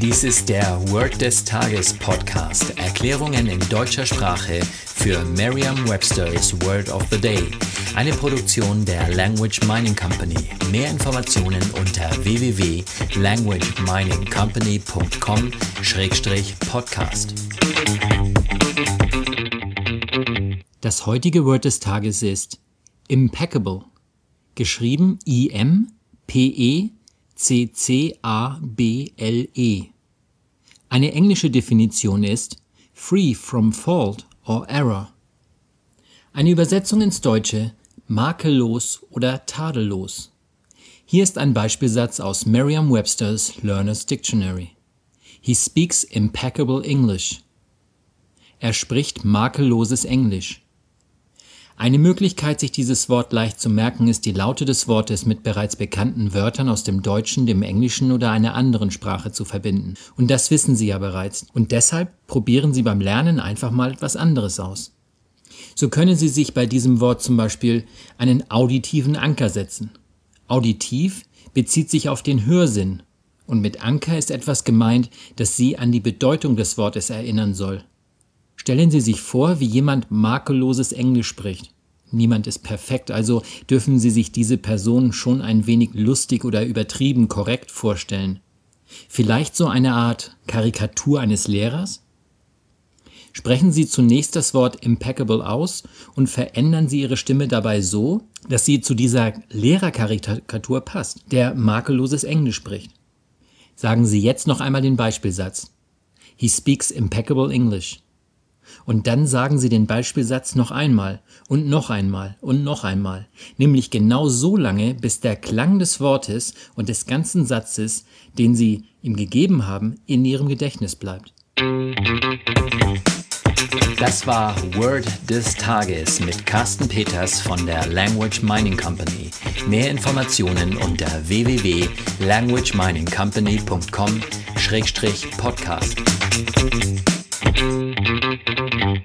Dies ist der Word des Tages Podcast. Erklärungen in deutscher Sprache für Merriam-Webster's Word of the Day. Eine Produktion der Language Mining Company. Mehr Informationen unter www.languageminingcompany.com-podcast. Das heutige Word des Tages ist impeccable. Geschrieben I-M-P-E-C-C-A-B-L-E. Eine englische Definition ist free from fault or error. Eine Übersetzung ins Deutsche makellos oder tadellos. Hier ist ein Beispielsatz aus Merriam-Webster's Learner's Dictionary. He speaks impeccable English. Er spricht makelloses Englisch. Eine Möglichkeit, sich dieses Wort leicht zu merken, ist die Laute des Wortes mit bereits bekannten Wörtern aus dem Deutschen, dem Englischen oder einer anderen Sprache zu verbinden. Und das wissen Sie ja bereits. Und deshalb probieren Sie beim Lernen einfach mal etwas anderes aus. So können Sie sich bei diesem Wort zum Beispiel einen auditiven Anker setzen. Auditiv bezieht sich auf den Hörsinn und mit Anker ist etwas gemeint, das Sie an die Bedeutung des Wortes erinnern soll. Stellen Sie sich vor, wie jemand makelloses Englisch spricht. Niemand ist perfekt, also dürfen Sie sich diese Person schon ein wenig lustig oder übertrieben korrekt vorstellen. Vielleicht so eine Art Karikatur eines Lehrers? Sprechen Sie zunächst das Wort impeccable aus und verändern Sie Ihre Stimme dabei so, dass sie zu dieser Lehrerkarikatur passt, der makelloses Englisch spricht. Sagen Sie jetzt noch einmal den Beispielsatz. He speaks impeccable English. Und dann sagen Sie den Beispielsatz noch einmal und noch einmal und noch einmal, nämlich genau so lange, bis der Klang des Wortes und des ganzen Satzes, den Sie ihm gegeben haben, in Ihrem Gedächtnis bleibt. Das war Word des Tages mit Carsten Peters von der Language Mining Company. Mehr Informationen unter www.languageminingcompany.com-podcast. Thank you.